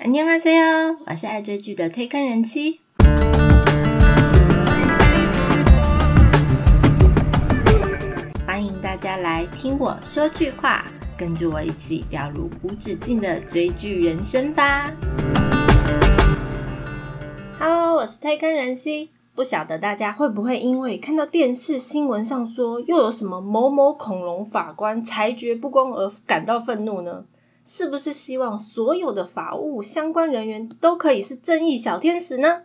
안녕하세요，我是爱追剧的推坑人妻。欢迎大家来听我说句话，跟着我一起掉入无止境的追剧人生吧。Hello，我是推坑人妻。不晓得大家会不会因为看到电视新闻上说又有什么某某恐龙法官裁决不公而感到愤怒呢？ 是不是希望所有的法务相关人员都可以是正义小天使呢？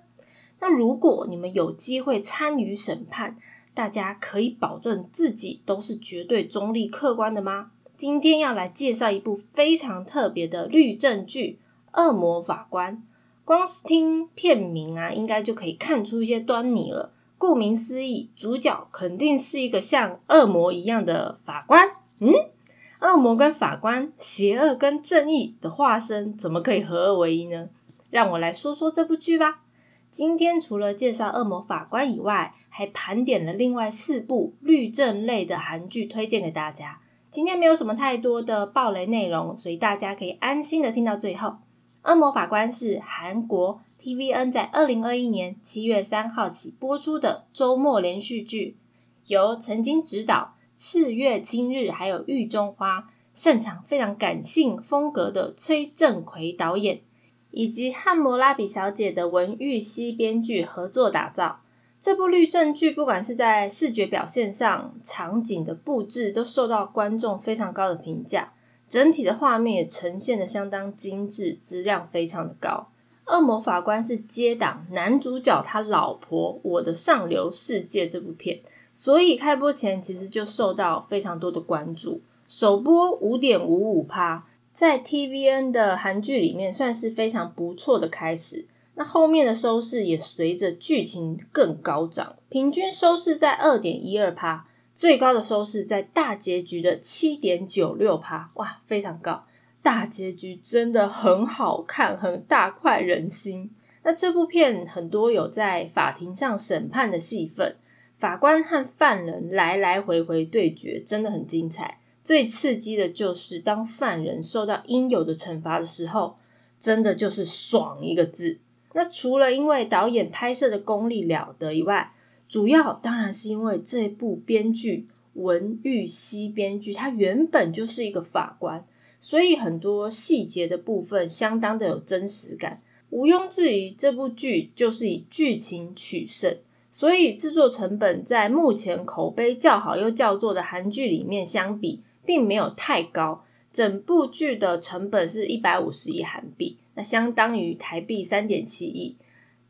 那如果你们有机会参与审判，大家可以保证自己都是绝对中立客观的吗？今天要来介绍一部非常特别的律政剧《恶魔法官》。光是听片名啊，应该就可以看出一些端倪了。顾名思义，主角肯定是一个像恶魔一样的法官。嗯，恶魔跟法官，邪恶跟正义的化身，怎么可以合二为一呢？让我来说说这部剧吧。今天除了介绍恶魔法官以外，还盘点了另外四部律政类的韩剧，推荐给大家。今天没有什么太多的暴雷内容，所以大家可以安心的听到最后。恶魔法官是韩国 TVN 在二零二一年七月三号起播出的周末连续剧，由曾经执导《赤月青日》还有《狱中花》，擅长非常感性风格的崔正奎导演。以及汉谟拉比小姐的文玉熙编剧合作打造这部律政剧，不管是在视觉表现上、场景的布置，都受到观众非常高的评价。整体的画面也呈现的相当精致，质量非常的高。恶魔法官是接档男主角他老婆《我的上流世界》这部片，所以开播前其实就受到非常多的关注。首播五点五五趴。在 TVN 的韩剧里面算是非常不错的开始，那后面的收视也随着剧情更高涨，平均收视在二点一二趴，最高的收视在大结局的七点九六趴，哇，非常高！大结局真的很好看，很大快人心。那这部片很多有在法庭上审判的戏份，法官和犯人来来回回对决，真的很精彩。最刺激的就是当犯人受到应有的惩罚的时候，真的就是爽一个字。那除了因为导演拍摄的功力了得以外，主要当然是因为这部编剧文玉熙编剧，他原本就是一个法官，所以很多细节的部分相当的有真实感。毋庸置疑，这部剧就是以剧情取胜。所以制作成本在目前口碑较好又较做的韩剧里面相比。并没有太高，整部剧的成本是一百五十亿韩币，那相当于台币三点七亿。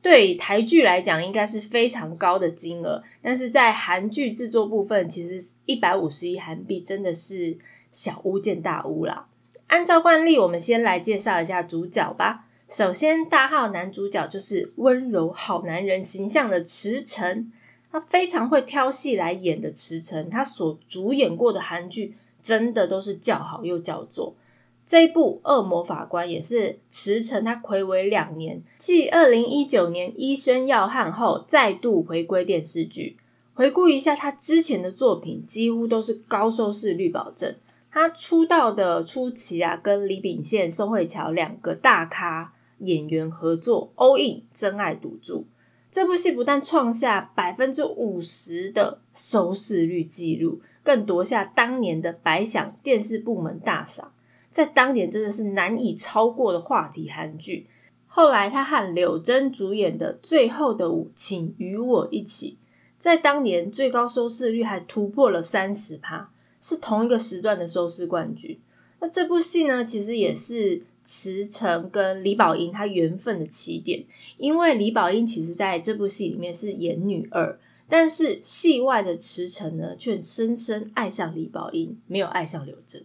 对台剧来讲，应该是非常高的金额，但是在韩剧制作部分，其实一百五十亿韩币真的是小巫见大巫啦。按照惯例，我们先来介绍一下主角吧。首先，大号男主角就是温柔好男人形象的池诚，他非常会挑戏来演的池诚，他所主演过的韩剧。真的都是叫好又叫座。这一部《恶魔法官》也是驰骋他魁违两年，继二零一九年《医生要汉》后再度回归电视剧。回顾一下他之前的作品，几乎都是高收视率保证。他出道的初期啊，跟李秉宪、宋慧乔两个大咖演员合作《All In 真爱赌注》这部戏，不但创下百分之五十的收视率记录。更夺下当年的白想电视部门大赏，在当年真的是难以超过的话题韩剧。后来他和柳真主演的《最后的舞，请与我一起》，在当年最高收视率还突破了三十趴，是同一个时段的收视冠军。那这部戏呢，其实也是池诚跟李宝英他缘分的起点，因为李宝英其实在这部戏里面是演女二。但是戏外的池诚呢，却深深爱上李宝英，没有爱上刘真，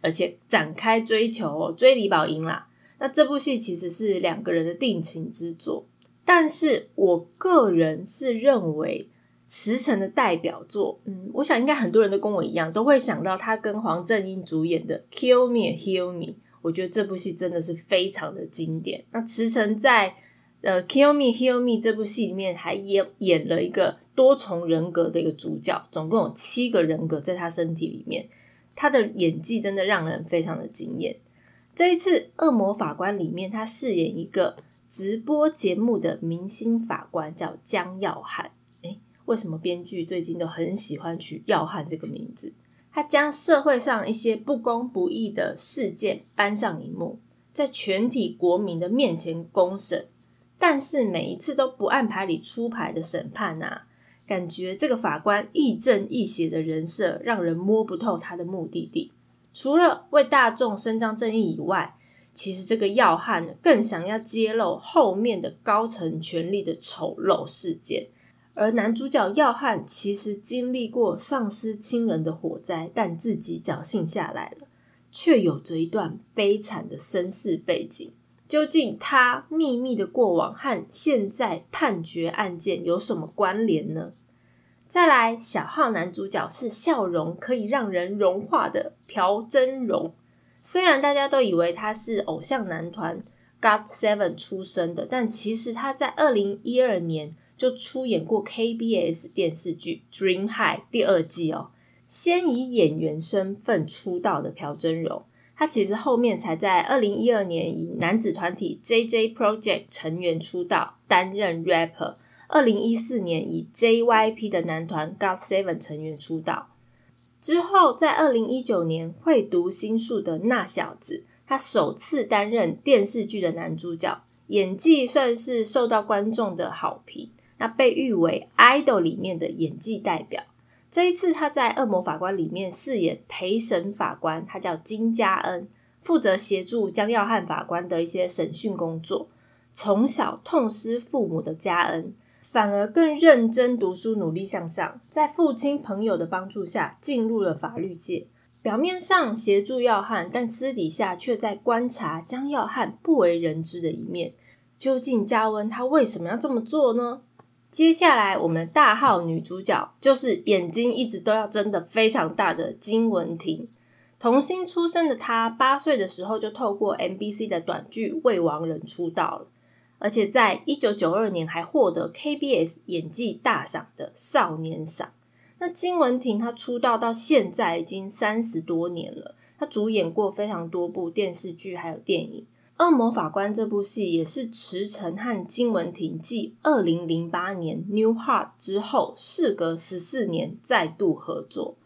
而且展开追求，追李宝英啦。那这部戏其实是两个人的定情之作。但是我个人是认为池诚的代表作，嗯，我想应该很多人都跟我一样，都会想到他跟黄正英主演的《Kill Me Heal Me》。我觉得这部戏真的是非常的经典。那池诚在呃，《Kill Me, Heal Me》这部戏里面还演演了一个多重人格的一个主角，总共有七个人格在他身体里面，他的演技真的让人非常的惊艳。这一次《恶魔法官》里面，他饰演一个直播节目的明星法官，叫江耀汉。诶，为什么编剧最近都很喜欢取耀汉这个名字？他将社会上一些不公不义的事件搬上荧幕，在全体国民的面前公审，但是每一次都不按牌理出牌的审判呐，感觉这个法官亦正亦邪的人设，让人摸不透他的目的地。除了为大众伸张正义以外，其实这个要汉更想要揭露后面的高层权力的丑陋事件。而男主角耀汉其实经历过丧失亲人的火灾，但自己侥幸下来了，却有着一段悲惨的身世背景。究竟他秘密的过往和现在判决案件有什么关联呢？再来，小号男主角是笑容可以让人融化的朴真荣。虽然大家都以为他是偶像男团 God Seven 出身的，但其实他在二零一二年。就出演过 KBS 电视剧《Dream High》第二季哦，先以演员身份出道的朴真荣，他其实后面才在二零一二年以男子团体 JJ Project 成员出道，担任 rapper。二零一四年以 JYP 的男团 God Seven 成员出道，之后在二零一九年会读心术的那小子，他首次担任电视剧的男主角，演技算是受到观众的好评。那被誉为《idol》里面的演技代表。这一次他在《恶魔法官》里面饰演陪审法官，他叫金嘉恩，负责协助江耀汉法官的一些审讯工作。从小痛失父母的嘉恩，反而更认真读书，努力向上。在父亲朋友的帮助下，进入了法律界。表面上协助耀汉，但私底下却在观察江耀汉不为人知的一面。究竟嘉恩他为什么要这么做呢？接下来，我们大号女主角就是眼睛一直都要睁得非常大的金文婷。童星出身的她，八岁的时候就透过 MBC 的短剧《未亡人》出道了，而且在一九九二年还获得 KBS 演技大赏的少年赏。那金文婷她出道到现在已经三十多年了，她主演过非常多部电视剧还有电影。《恶魔法官》这部戏也是池诚和金文婷继二零零八年《New Heart》之后，事隔十四年再度合作。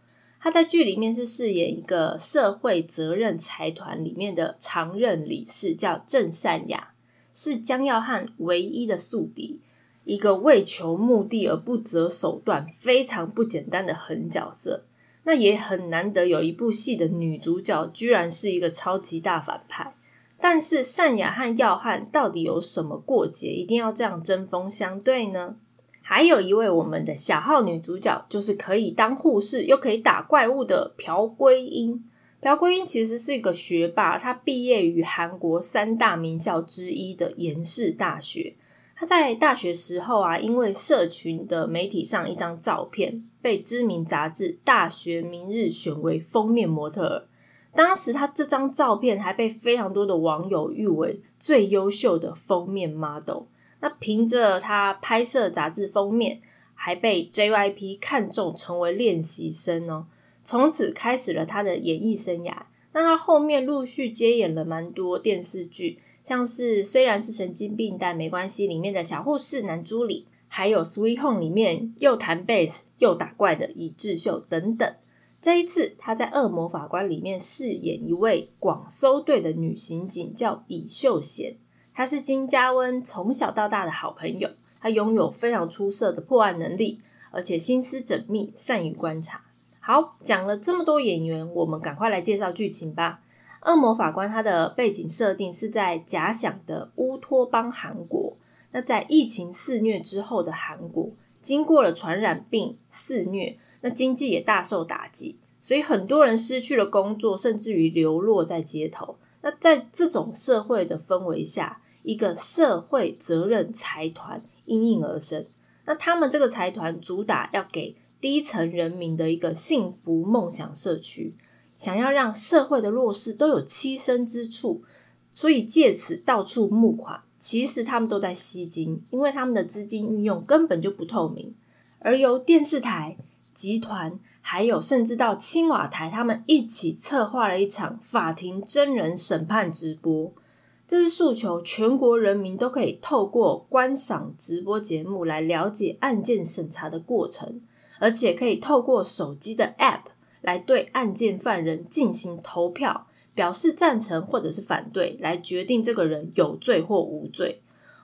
他在剧里面是饰演一个社会责任财团里面的常任理事，叫郑善雅，是江耀汉唯一的宿敌，一个为求目的而不择手段、非常不简单的狠角色。那也很难得有一部戏的女主角居然是一个超级大反派。但是善雅和耀汉到底有什么过节，一定要这样针锋相对呢？还有一位我们的小号女主角，就是可以当护士又可以打怪物的朴圭英。朴圭英其实是一个学霸，她毕业于韩国三大名校之一的延世大学。她在大学时候啊，因为社群的媒体上一张照片，被知名杂志《大学明日》选为封面模特儿。当时他这张照片还被非常多的网友誉为最优秀的封面 model。那凭着他拍摄杂志封面，还被 JYP 看中成为练习生哦。从此开始了他的演艺生涯。那他后面陆续接演了蛮多电视剧，像是虽然是神经病但没关系里面的小护士男朱里，还有 Sweet Home 里面又弹贝斯又打怪的李智秀等等。这一次，他在《恶魔法官》里面饰演一位广搜队的女刑警，叫李秀贤。她是金嘉温从小到大的好朋友，她拥有非常出色的破案能力，而且心思缜密，善于观察。好，讲了这么多演员，我们赶快来介绍剧情吧。《恶魔法官》它的背景设定是在假想的乌托邦韩国。那在疫情肆虐之后的韩国。经过了传染病肆虐，那经济也大受打击，所以很多人失去了工作，甚至于流落在街头。那在这种社会的氛围下，一个社会责任财团应运而生。那他们这个财团主打要给低层人民的一个幸福梦想社区，想要让社会的弱势都有栖身之处，所以借此到处募款。其实他们都在吸金，因为他们的资金运用根本就不透明，而由电视台集团还有甚至到青瓦台，他们一起策划了一场法庭真人审判直播。这是诉求全国人民都可以透过观赏直播节目来了解案件审查的过程，而且可以透过手机的 App 来对案件犯人进行投票，表示赞成或者是反对，来决定这个人有罪或无罪。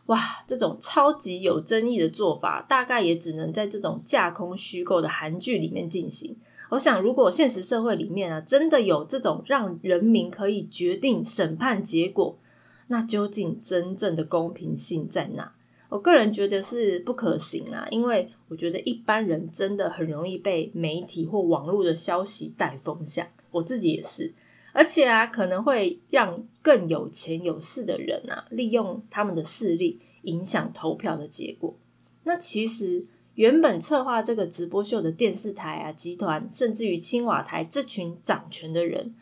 哇，这种超级有争议的做法，大概也只能在这种架空虚构的韩剧里面进行。我想，如果现实社会里面啊，真的有这种让人民可以决定审判结果。那究竟真正的公平性在哪？我个人觉得是不可行啊，因为我觉得一般人真的很容易被媒体或网络的消息带风向，我自己也是，而且啊，可能会让更有钱有势的人啊，利用他们的势力影响投票的结果。那其实原本策划这个直播秀的电视台啊、集团，甚至于青瓦台这群掌权的人。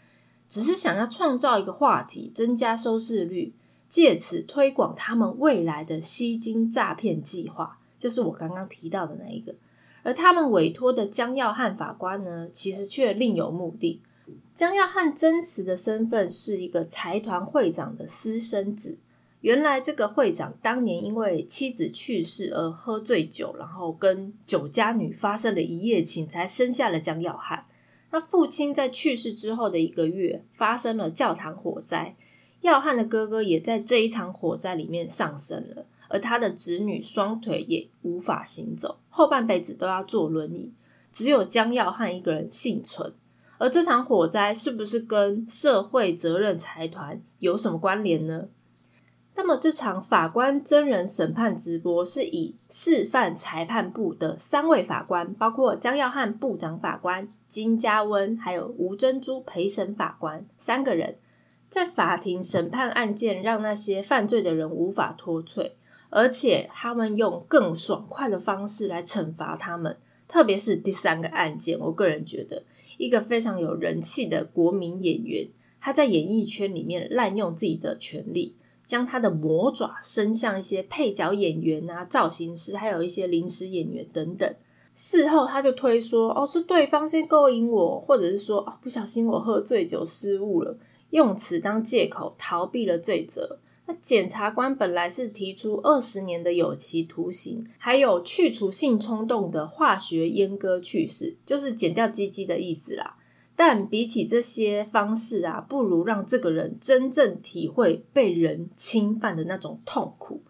只是想要创造一个话题，增加收视率，借此推广他们未来的吸金诈骗计划，就是我刚刚提到的那一个。而他们委托的江耀汉法官呢，其实却另有目的。江耀汉真实的身份是一个财团会长的私生子。原来这个会长当年因为妻子去世而喝醉酒，然后跟酒家女发生了一夜情，才生下了江耀汉。那父亲在去世之后的一个月，发生了教堂火灾，耀汉的哥哥也在这一场火灾里面丧生了，而他的子女双腿也无法行走，后半辈子都要坐轮椅，只有江耀汉一个人幸存。而这场火灾是不是跟社会责任财团有什么关联呢？那么这场法官真人审判直播是以示范裁判部的三位法官，包括江耀汉部长法官、金嘉温，还有吴珍珠陪审法官三个人，在法庭审判案件，让那些犯罪的人无法脱罪，而且他们用更爽快的方式来惩罚他们。特别是第三个案件，我个人觉得，一个非常有人气的国民演员，他在演艺圈里面滥用自己的权利。将他的魔爪伸向一些配角演员啊、造型师，还有一些临时演员等等。事后他就推说：“哦，是对方先勾引我，或者是说哦，不小心我喝醉酒失误了，用此当借口逃避了罪责。”那检察官本来是提出二十年的有期徒刑，还有去除性冲动的化学阉割去世，就是剪掉鸡鸡的意思啦。但比起这些方式啊，不如让这个人真正体会被人侵犯的那种痛苦。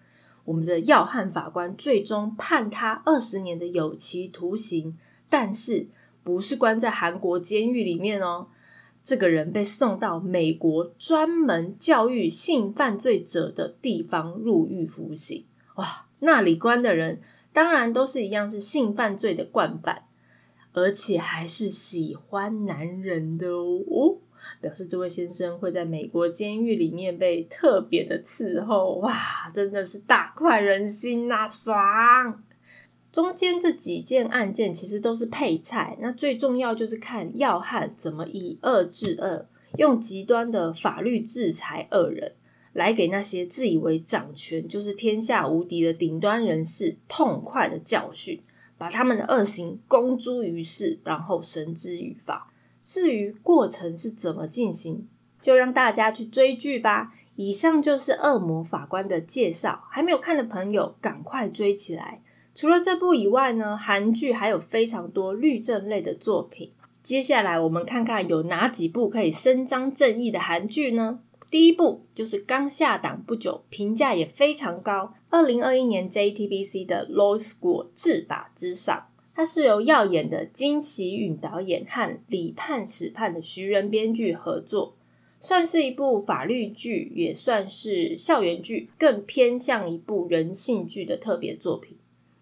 我们的要汉法官最终判他二十年的有期徒刑，但是不是关在韩国监狱里面哦？这个人被送到美国专门教育性犯罪者的地方入狱服刑。哇，那里关的人当然都是一样是性犯罪的惯犯。而且还是喜欢男人的哦，表示这位先生会在美国监狱里面被特别的伺候，哇，真的是大快人心呐，爽！中间这几件案件其实都是配菜，那最重要就是看要汉怎么以恶制恶，用极端的法律制裁恶人，来给那些自以为掌权就是天下无敌的顶端人士痛快的教训。把他们的恶行公诸于世，然后绳之于法。至于过程是怎么进行，就让大家去追剧吧。以上就是《恶魔法官》的介绍，还没有看的朋友赶快追起来。除了这部以外呢，韩剧还有非常多律政类的作品。接下来我们看看有哪几部可以伸张正义的韩剧呢？第一部就是刚下档不久，评价也非常高。二零二一年 JTBC 的《Law School》治法之上，它是由耀眼的金喜允导演和李判史判的徐仁编剧合作，算是一部法律剧，也算是校园剧，更偏向一部人性剧的特别作品。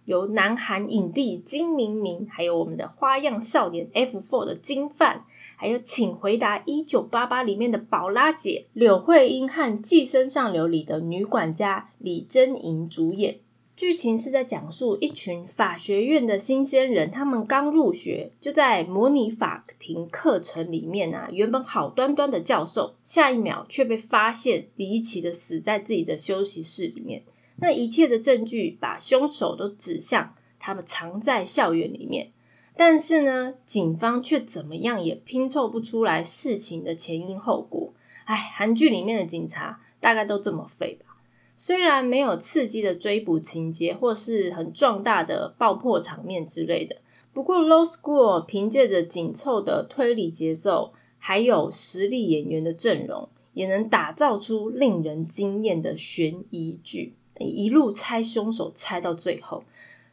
由南韩影帝金明明，还有我们的花样少年 F four 的金范。还有，请回答一九八八里面的宝拉姐柳慧英和《寄生上流》里的女管家李珍莹主演。剧情是在讲述一群法学院的新鲜人，他们刚入学，就在模拟法庭课程里面啊，原本好端端的教授，下一秒却被发现离奇的死在自己的休息室里面。那一切的证据把凶手都指向他们藏在校园里面。但是呢，警方却怎么样也拼凑不出来事情的前因后果。哎，韩剧里面的警察大概都这么废吧？虽然没有刺激的追捕情节，或是很壮大的爆破场面之类的，不过《Low School》凭借着紧凑的推理节奏，还有实力演员的阵容，也能打造出令人惊艳的悬疑剧，一路猜凶手猜到最后。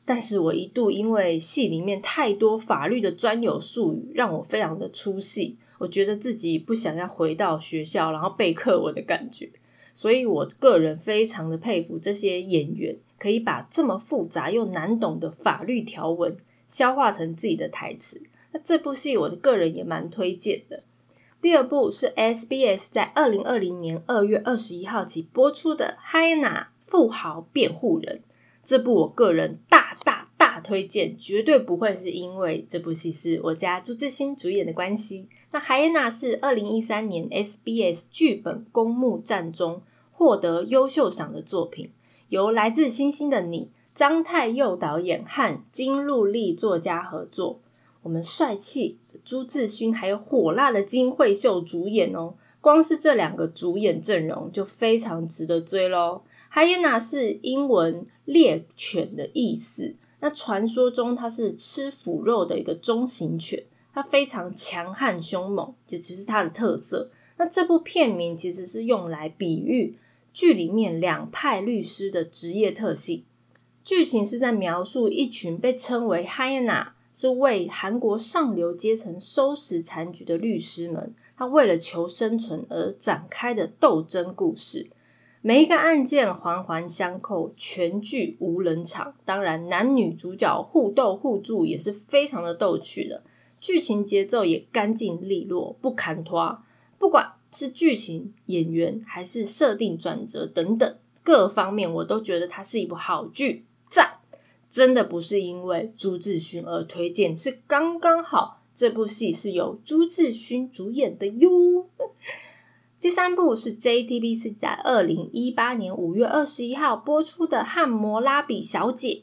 但是我一度因为戏里面太多法律的专有术语，让我非常的出戏。我觉得自己不想要回到学校，然后背课文的感觉。所以我个人非常的佩服这些演员，可以把这么复杂又难懂的法律条文消化成自己的台词。那这部戏，我的个人也蛮推荐的。第二部是 SBS 在二零二零年二月二十一号起播出的《嗨娜富豪辩护人》。这部我个人大大大推荐，绝对不会是因为这部戏是我家朱志新主演的关系。那《海耶娜》是二零一三年 SBS 剧本公募战中获得优秀赏的作品，由来自星星的你张太佑导演和金陆丽作家合作。我们帅气朱志勋还有火辣的金惠秀主演哦，光是这两个主演阵容就非常值得追喽。海耶娜是英文猎犬的意思。那传说中它是吃腐肉的一个中型犬，它非常强悍凶猛，这只是它的特色。那这部片名其实是用来比喻剧里面两派律师的职业特性。剧情是在描述一群被称为海耶娜，是为韩国上流阶层收拾残局的律师们，他为了求生存而展开的斗争故事。每一个案件环环相扣，全剧无人场。当然，男女主角互斗互助也是非常的逗趣的。剧情节奏也干净利落，不砍拖。不管是剧情、演员，还是设定转折等等各方面，我都觉得它是一部好剧，赞！真的不是因为朱智勋而推荐，是刚刚好这部戏是由朱智勋主演的哟。第三部是 JTBC 在二零一八年五月二十一号播出的《汉摩拉比小姐》，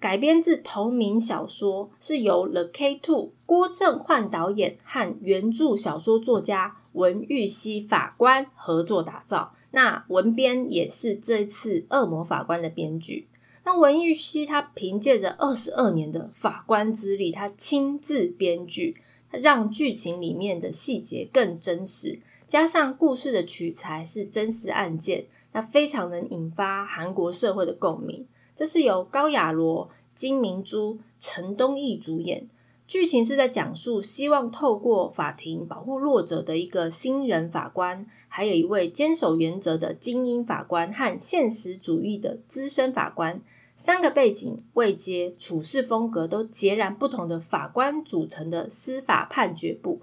改编自同名小说，是由 The K Two 郭正焕导演和原著小说作家文玉熙法官合作打造。那文编也是这次《恶魔法官》的编剧。那文玉熙他凭借着二十二年的法官资历，他亲自编剧，他让剧情里面的细节更真实。加上故事的取材是真实案件，那非常能引发韩国社会的共鸣。这是由高雅罗、金明珠、陈东义主演，剧情是在讲述希望透过法庭保护弱者的一个新人法官，还有一位坚守原则的精英法官和现实主义的资深法官，三个背景、位阶、处事风格都截然不同的法官组成的司法判决部。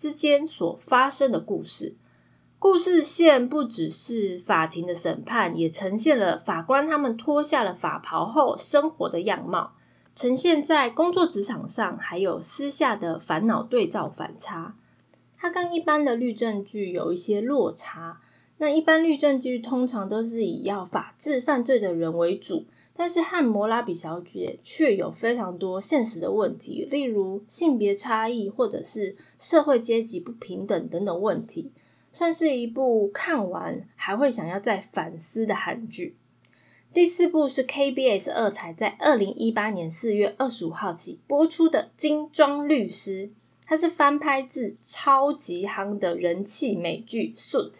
之间所发生的故事，故事线不只是法庭的审判，也呈现了法官他们脱下了法袍后生活的样貌，呈现在工作职场上，还有私下的烦恼对照反差。它跟一般的律政剧有一些落差。那一般律政剧通常都是以要法治犯罪的人为主。但是汉摩拉比小姐却有非常多现实的问题，例如性别差异或者是社会阶级不平等等等问题，算是一部看完还会想要再反思的韩剧。第四部是 KBS 二台在二零一八年四月二十五号起播出的《精装律师》，它是翻拍自超级夯的人气美剧《Suit》。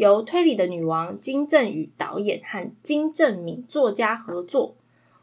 由推理的女王金正宇导演和金正敏作家合作，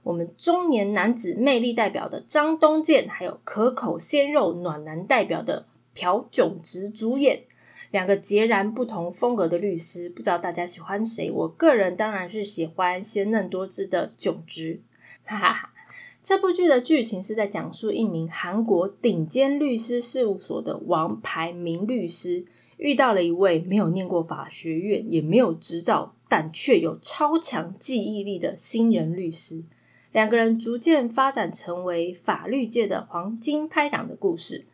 我们中年男子魅力代表的张东健，还有可口鲜肉暖男代表的朴炯植主演，两个截然不同风格的律师，不知道大家喜欢谁？我个人当然是喜欢鲜嫩多汁的炯植。哈哈哈！这部剧的剧情是在讲述一名韩国顶尖律师事务所的王牌名律师。遇到了一位没有念过法学院，也没有执照，但却有超强记忆力的新人律师。两个人逐渐发展成为法律界的黄金拍档的故事。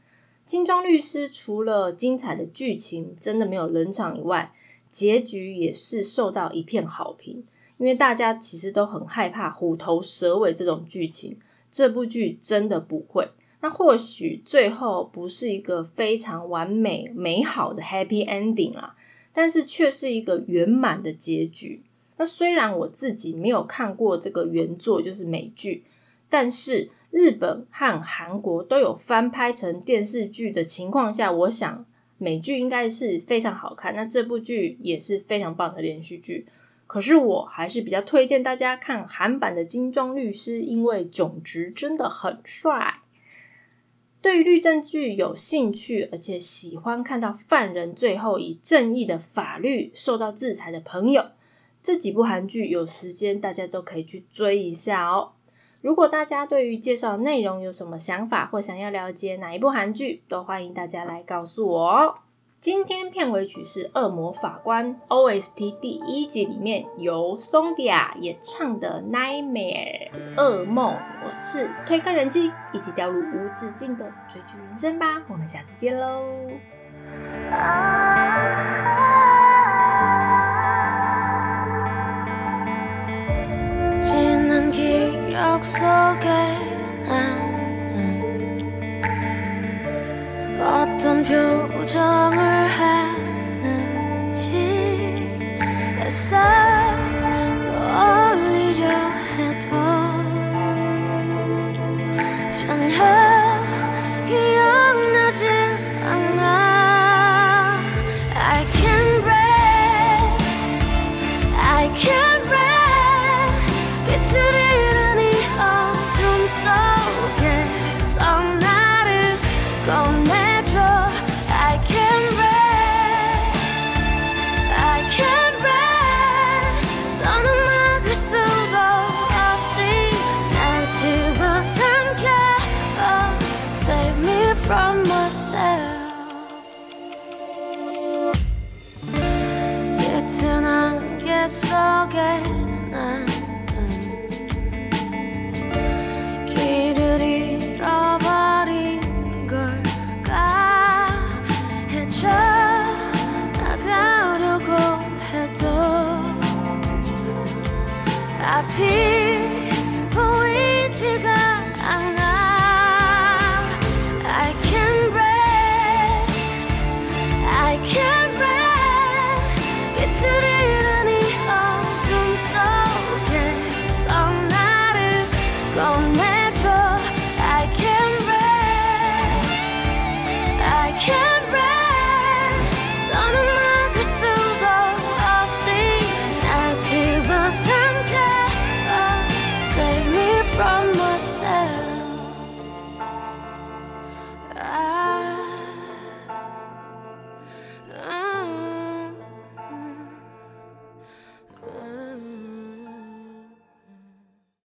精装律师除了精彩的剧情真的没有冷场以外，结局也是受到一片好评。因为大家其实都很害怕虎头蛇尾这种剧情，这部剧真的不会。那或许最后不是一个非常完美美好的 happy ending 啦，但是却是一个圆满的结局。那虽然我自己没有看过这个原作，就是美剧，但是日本和韩国都有翻拍成电视剧的情况下，我想美剧应该是非常好看。那这部剧也是非常棒的连续剧。可是我还是比较推荐大家看韩版的《金装律师》，因为炯植真的很帅。对于律政剧有兴趣，而且喜欢看到犯人最后以正义的法律受到制裁的朋友，这几部韩剧有时间大家都可以去追一下哦。如果大家对于介绍内容有什么想法，或想要了解哪一部韩剧，都欢迎大家来告诉我哦。今天片尾曲是《恶魔法官》OST 第一集里面由松迪亚演唱的《Nightmare》噩梦。我是推开人机，一起掉入无止境的追剧人生吧。我们下次见喽。 속에